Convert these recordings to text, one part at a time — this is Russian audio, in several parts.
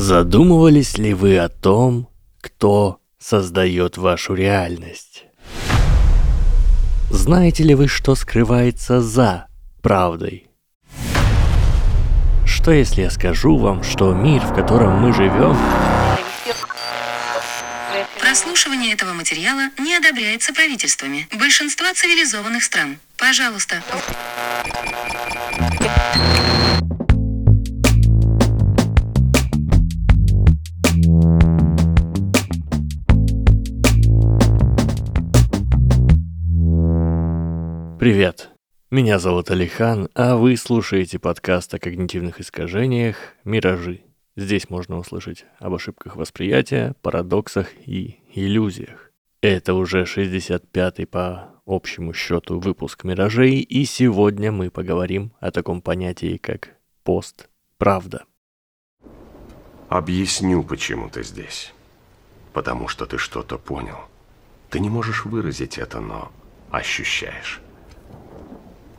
Задумывались ли вы о том, кто создает вашу реальность? Знаете ли вы, что скрывается за правдой? Что если я скажу вам, что мир, в котором мы живем, Прослушивание этого материала не одобряется правительствами большинства цивилизованных стран. Пожалуйста, Привет! Меня зовут Алихан, а вы слушаете подкаст о когнитивных искажениях «Миражи». Здесь можно услышать об ошибках восприятия, парадоксах и иллюзиях. Это уже 65-й по общему счету выпуск «Миражей», и сегодня мы поговорим о таком понятии, как пост-правда. Объясню, почему ты здесь. Потому что ты что-то понял. Ты не можешь выразить это, но ощущаешь.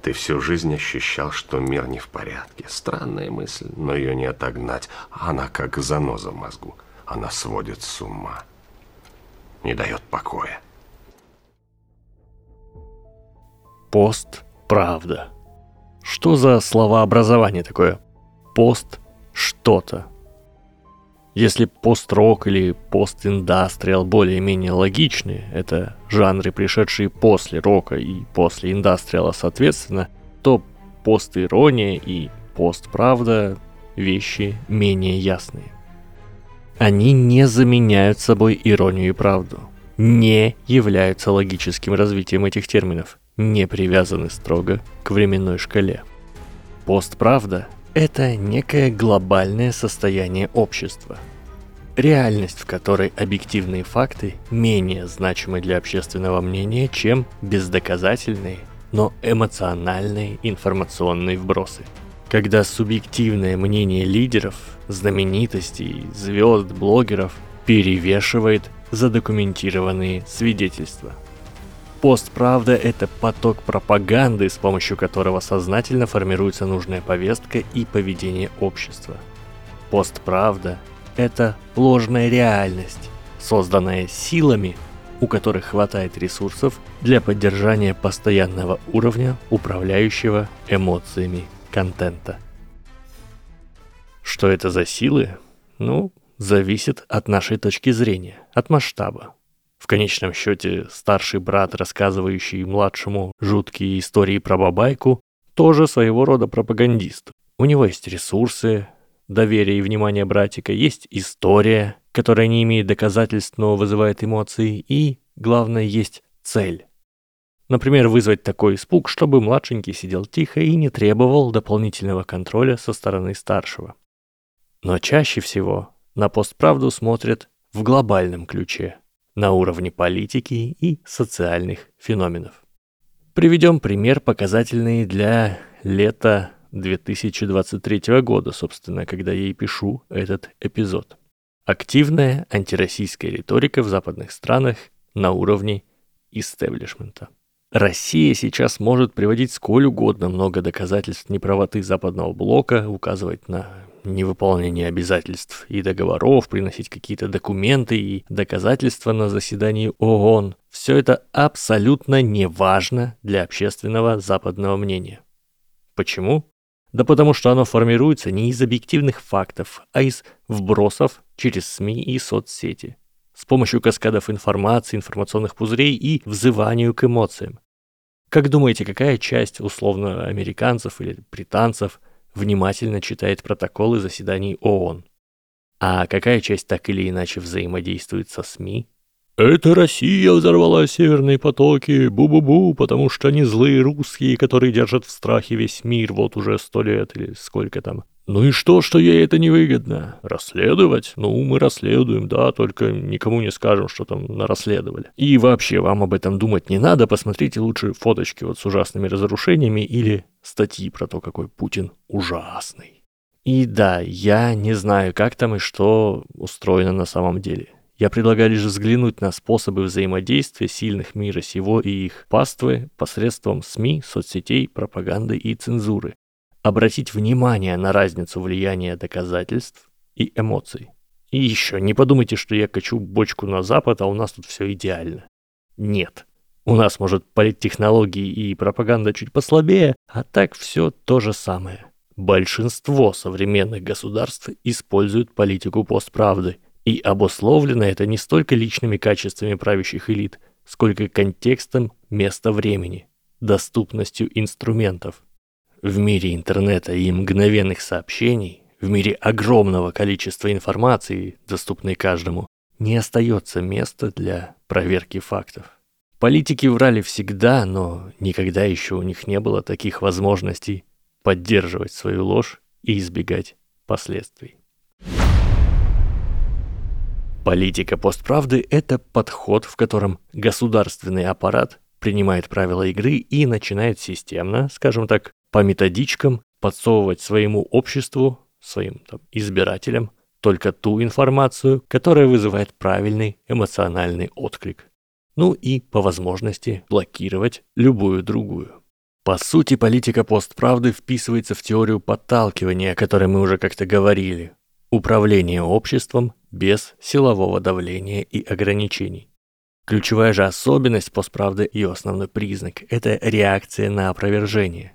Ты всю жизнь ощущал, что мир не в порядке. Странная мысль, но ее не отогнать. Она как заноза в мозгу. Она сводит с ума. Не дает покоя. Пост правда. Что за словообразование такое? Пост что-то. Если пост-рок или пост-индастриал более-менее логичны, это жанры, пришедшие после рока и после индастриала соответственно, то пост-ирония и пост-правда – вещи менее ясные. Они не заменяют собой иронию и правду, не являются логическим развитием этих терминов, не привязаны строго к временной шкале. Постправда – это некое глобальное состояние общества – реальность, в которой объективные факты менее значимы для общественного мнения, чем бездоказательные, но эмоциональные информационные вбросы. Когда субъективное мнение лидеров, знаменитостей, звезд, блогеров перевешивает задокументированные свидетельства. Постправда – это поток пропаганды, с помощью которого сознательно формируется нужная повестка и поведение общества. Постправда это ложная реальность, созданная силами, у которых хватает ресурсов для поддержания постоянного уровня управляющего эмоциями контента. Что это за силы? Ну, зависит от нашей точки зрения, от масштаба. В конечном счете, старший брат, рассказывающий младшему жуткие истории про бабайку, тоже своего рода пропагандист. У него есть ресурсы, доверия и внимания братика, есть история, которая не имеет доказательств, но вызывает эмоции, и, главное, есть цель. Например, вызвать такой испуг, чтобы младшенький сидел тихо и не требовал дополнительного контроля со стороны старшего. Но чаще всего на постправду смотрят в глобальном ключе, на уровне политики и социальных феноменов. Приведем пример, показательный для лета 2023 года, собственно, когда я и пишу этот эпизод. Активная антироссийская риторика в западных странах на уровне истеблишмента. Россия сейчас может приводить сколь угодно много доказательств неправоты западного блока, указывать на невыполнение обязательств и договоров, приносить какие-то документы и доказательства на заседании ООН. Все это абсолютно не важно для общественного западного мнения. Почему? Да потому что оно формируется не из объективных фактов, а из вбросов через СМИ и соцсети. С помощью каскадов информации, информационных пузырей и взыванию к эмоциям. Как думаете, какая часть, условно, американцев или британцев внимательно читает протоколы заседаний ООН? А какая часть так или иначе взаимодействует со СМИ? Это Россия взорвала северные потоки, бу-бу-бу, потому что они злые русские, которые держат в страхе весь мир вот уже сто лет или сколько там. Ну и что, что ей это невыгодно? Расследовать? Ну, мы расследуем, да, только никому не скажем, что там нарасследовали. И вообще, вам об этом думать не надо, посмотрите лучше фоточки вот с ужасными разрушениями или статьи про то, какой Путин ужасный. И да, я не знаю, как там и что устроено на самом деле. Я предлагаю лишь взглянуть на способы взаимодействия сильных мира сего и их паствы посредством СМИ, соцсетей, пропаганды и цензуры. Обратить внимание на разницу влияния доказательств и эмоций. И еще, не подумайте, что я качу бочку на запад, а у нас тут все идеально. Нет. У нас, может, политтехнологии и пропаганда чуть послабее, а так все то же самое. Большинство современных государств используют политику постправды, и обусловлено это не столько личными качествами правящих элит, сколько контекстом места времени, доступностью инструментов. В мире интернета и мгновенных сообщений, в мире огромного количества информации, доступной каждому, не остается места для проверки фактов. Политики врали всегда, но никогда еще у них не было таких возможностей поддерживать свою ложь и избегать последствий. Политика постправды – это подход, в котором государственный аппарат принимает правила игры и начинает системно, скажем так, по методичкам подсовывать своему обществу, своим там, избирателям только ту информацию, которая вызывает правильный эмоциональный отклик. Ну и, по возможности, блокировать любую другую. По сути, политика постправды вписывается в теорию подталкивания, о которой мы уже как-то говорили. Управление обществом без силового давления и ограничений. Ключевая же особенность постправды, ее основной признак – это реакция на опровержение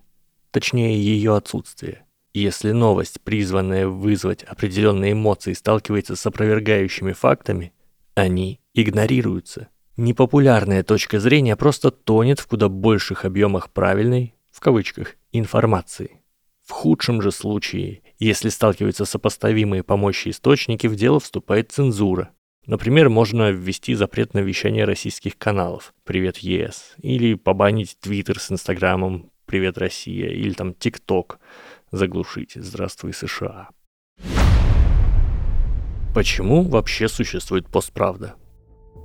точнее ее отсутствие. Если новость, призванная вызвать определенные эмоции, сталкивается с опровергающими фактами, они игнорируются. Непопулярная точка зрения просто тонет в куда больших объемах правильной, в кавычках, информации. В худшем же случае, если сталкиваются сопоставимые по мощи источники, в дело вступает цензура. Например, можно ввести запрет на вещание российских каналов «Привет, ЕС» или побанить Твиттер с Инстаграмом «Привет, Россия» или там ТикТок заглушить «Здравствуй, США». Почему вообще существует постправда?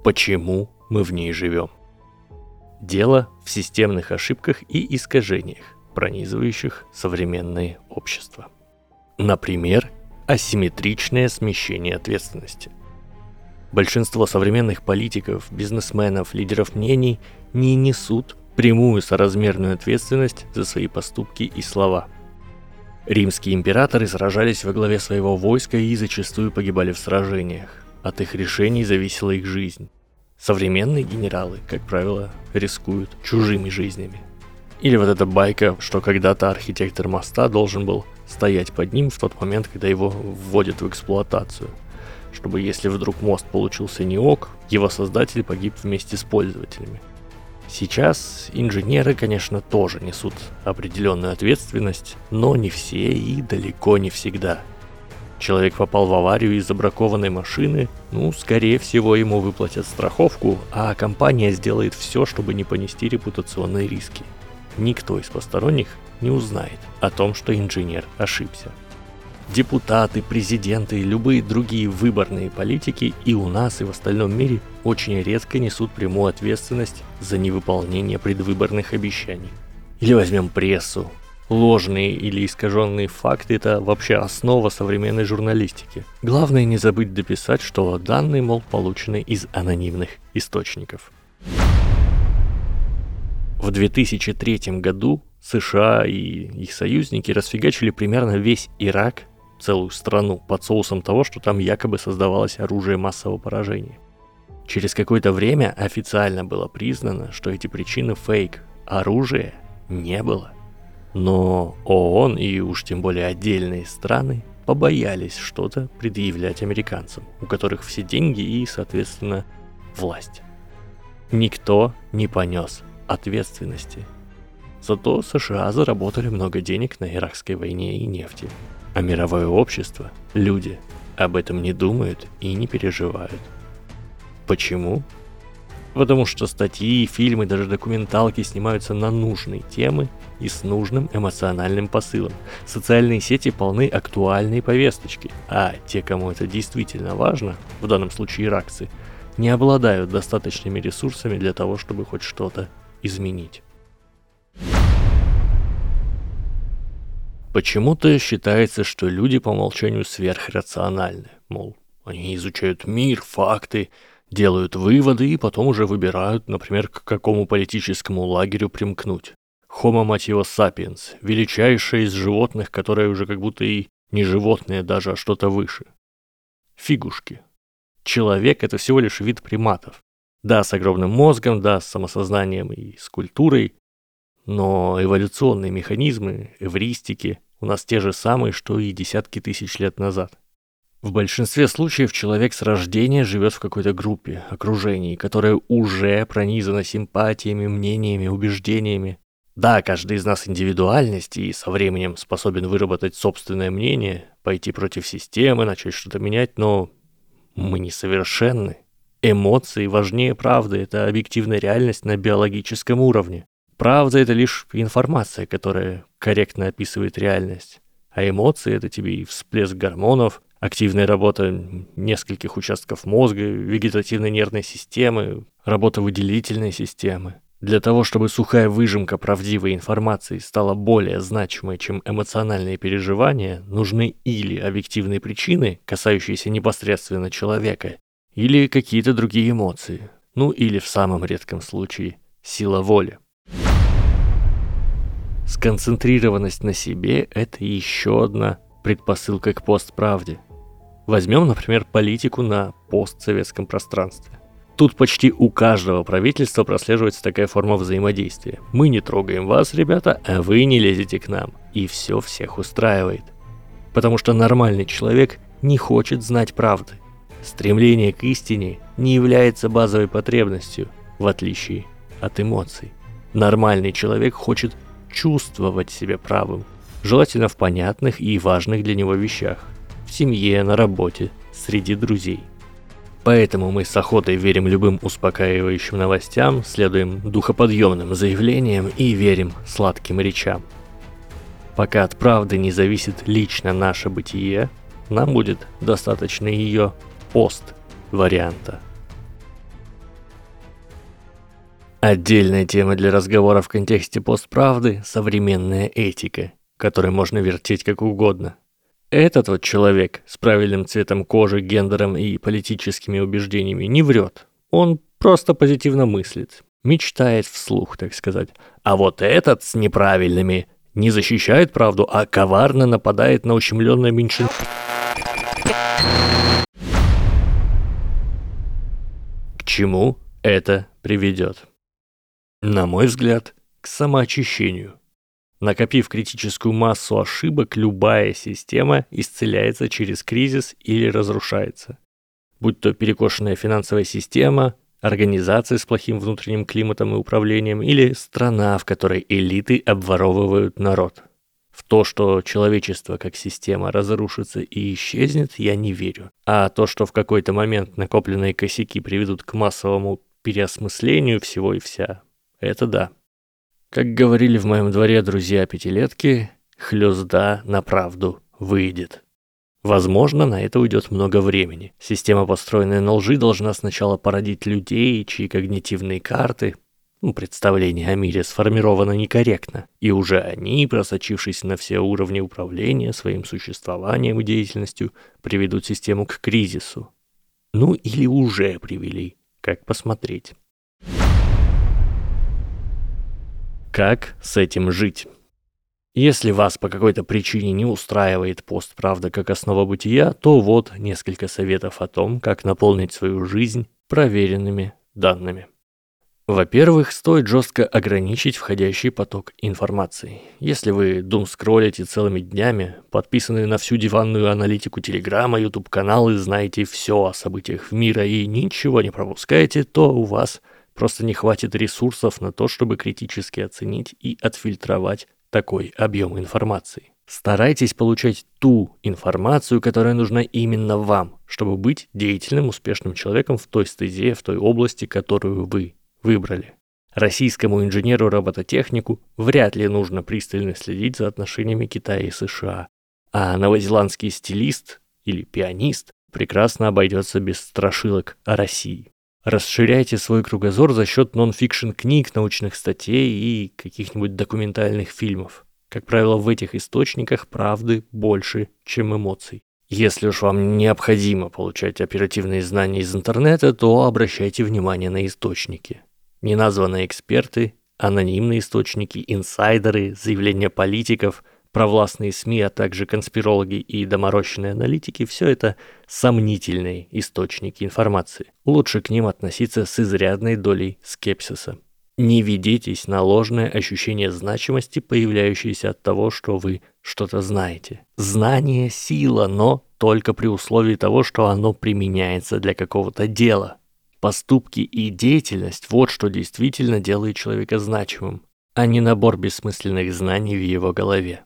Почему мы в ней живем? Дело в системных ошибках и искажениях, пронизывающих современное общество. Например, асимметричное смещение ответственности. Большинство современных политиков, бизнесменов, лидеров мнений не несут прямую соразмерную ответственность за свои поступки и слова. Римские императоры сражались во главе своего войска и зачастую погибали в сражениях. От их решений зависела их жизнь. Современные генералы, как правило, рискуют чужими жизнями. Или вот эта байка, что когда-то архитектор моста должен был стоять под ним в тот момент, когда его вводят в эксплуатацию. Чтобы если вдруг мост получился не ок, его создатель погиб вместе с пользователями. Сейчас инженеры, конечно, тоже несут определенную ответственность, но не все и далеко не всегда. Человек попал в аварию из-за бракованной машины, ну, скорее всего, ему выплатят страховку, а компания сделает все, чтобы не понести репутационные риски. Никто из посторонних не узнает о том, что инженер ошибся депутаты, президенты и любые другие выборные политики и у нас, и в остальном мире очень редко несут прямую ответственность за невыполнение предвыборных обещаний. Или возьмем прессу. Ложные или искаженные факты – это вообще основа современной журналистики. Главное не забыть дописать, что данные, мол, получены из анонимных источников. В 2003 году США и их союзники расфигачили примерно весь Ирак целую страну под соусом того, что там якобы создавалось оружие массового поражения. Через какое-то время официально было признано, что эти причины фейк, оружия не было. Но ООН и уж тем более отдельные страны побоялись что-то предъявлять американцам, у которых все деньги и, соответственно, власть. Никто не понес ответственности. Зато США заработали много денег на иракской войне и нефти. А мировое общество, люди, об этом не думают и не переживают. Почему? Потому что статьи, фильмы, даже документалки снимаются на нужные темы и с нужным эмоциональным посылом. Социальные сети полны актуальной повесточки, а те, кому это действительно важно, в данном случае иракцы, не обладают достаточными ресурсами для того, чтобы хоть что-то изменить. Почему-то считается, что люди по умолчанию сверхрациональны. Мол, они изучают мир, факты, делают выводы и потом уже выбирают, например, к какому политическому лагерю примкнуть. Homo его sapiens, величайшее из животных, которое уже как будто и не животное даже, а что-то выше. фигушки. Человек — это всего лишь вид приматов. Да, с огромным мозгом, да, с самосознанием и с культурой, но эволюционные механизмы, эвристики у нас те же самые, что и десятки тысяч лет назад. В большинстве случаев человек с рождения живет в какой-то группе, окружении, которое уже пронизано симпатиями, мнениями, убеждениями. Да, каждый из нас индивидуальность и со временем способен выработать собственное мнение, пойти против системы, начать что-то менять, но мы несовершенны. Эмоции важнее правды, это объективная реальность на биологическом уровне. Правда — это лишь информация, которая корректно описывает реальность. А эмоции — это тебе и всплеск гормонов, активная работа нескольких участков мозга, вегетативной нервной системы, работа выделительной системы. Для того, чтобы сухая выжимка правдивой информации стала более значимой, чем эмоциональные переживания, нужны или объективные причины, касающиеся непосредственно человека, или какие-то другие эмоции. Ну или в самом редком случае сила воли. Сконцентрированность на себе – это еще одна предпосылка к постправде. Возьмем, например, политику на постсоветском пространстве. Тут почти у каждого правительства прослеживается такая форма взаимодействия. Мы не трогаем вас, ребята, а вы не лезете к нам. И все всех устраивает. Потому что нормальный человек не хочет знать правды. Стремление к истине не является базовой потребностью, в отличие от эмоций. Нормальный человек хочет чувствовать себя правым, желательно в понятных и важных для него вещах, в семье, на работе, среди друзей. Поэтому мы с охотой верим любым успокаивающим новостям, следуем духоподъемным заявлениям и верим сладким речам. Пока от правды не зависит лично наше бытие, нам будет достаточно ее пост-варианта. Отдельная тема для разговора в контексте постправды – современная этика, которой можно вертеть как угодно – этот вот человек с правильным цветом кожи, гендером и политическими убеждениями не врет. Он просто позитивно мыслит, мечтает вслух, так сказать. А вот этот с неправильными не защищает правду, а коварно нападает на ущемленное меньшинство. К чему это приведет? На мой взгляд, к самоочищению. Накопив критическую массу ошибок, любая система исцеляется через кризис или разрушается. Будь то перекошенная финансовая система, организация с плохим внутренним климатом и управлением или страна, в которой элиты обворовывают народ. В то, что человечество как система разрушится и исчезнет, я не верю. А то, что в какой-то момент накопленные косяки приведут к массовому переосмыслению всего и вся, это да. Как говорили в моем дворе друзья пятилетки, хлёзда на правду выйдет. Возможно, на это уйдет много времени. Система, построенная на лжи, должна сначала породить людей, чьи когнитивные карты, ну, представления о мире сформированы некорректно, и уже они, просочившись на все уровни управления своим существованием и деятельностью, приведут систему к кризису. Ну или уже привели, как посмотреть. Как с этим жить? Если вас по какой-то причине не устраивает пост «Правда» как основа бытия, то вот несколько советов о том, как наполнить свою жизнь проверенными данными. Во-первых, стоит жестко ограничить входящий поток информации. Если вы дум скроллите целыми днями, подписаны на всю диванную аналитику Телеграма, YouTube-каналы, знаете все о событиях мира и ничего не пропускаете, то у вас – Просто не хватит ресурсов на то, чтобы критически оценить и отфильтровать такой объем информации. Старайтесь получать ту информацию, которая нужна именно вам, чтобы быть деятельным, успешным человеком в той стезе, в той области, которую вы выбрали. Российскому инженеру-робототехнику вряд ли нужно пристально следить за отношениями Китая и США, а новозеландский стилист или пианист прекрасно обойдется без страшилок о России. Расширяйте свой кругозор за счет нон-фикшн книг, научных статей и каких-нибудь документальных фильмов. Как правило, в этих источниках правды больше, чем эмоций. Если уж вам необходимо получать оперативные знания из интернета, то обращайте внимание на источники. Неназванные эксперты, анонимные источники, инсайдеры, заявления политиков, Провластные СМИ, а также конспирологи и доморощенные аналитики – все это сомнительные источники информации. Лучше к ним относиться с изрядной долей скепсиса. Не ведитесь на ложное ощущение значимости, появляющееся от того, что вы что-то знаете. Знание – сила, но только при условии того, что оно применяется для какого-то дела. Поступки и деятельность – вот что действительно делает человека значимым, а не набор бессмысленных знаний в его голове.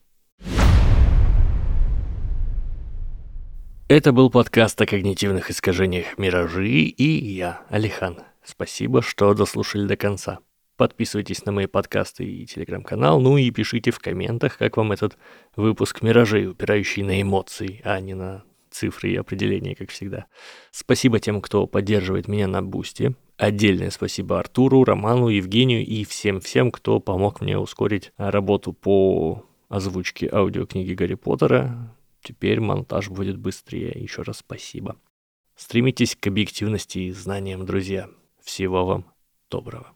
Это был подкаст о когнитивных искажениях «Миражи» и я, Алихан. Спасибо, что дослушали до конца. Подписывайтесь на мои подкасты и телеграм-канал, ну и пишите в комментах, как вам этот выпуск «Миражей», упирающий на эмоции, а не на цифры и определения, как всегда. Спасибо тем, кто поддерживает меня на Boosty. Отдельное спасибо Артуру, Роману, Евгению и всем-всем, кто помог мне ускорить работу по озвучке аудиокниги Гарри Поттера. Теперь монтаж будет быстрее. Еще раз спасибо. Стремитесь к объективности и знаниям, друзья. Всего вам доброго.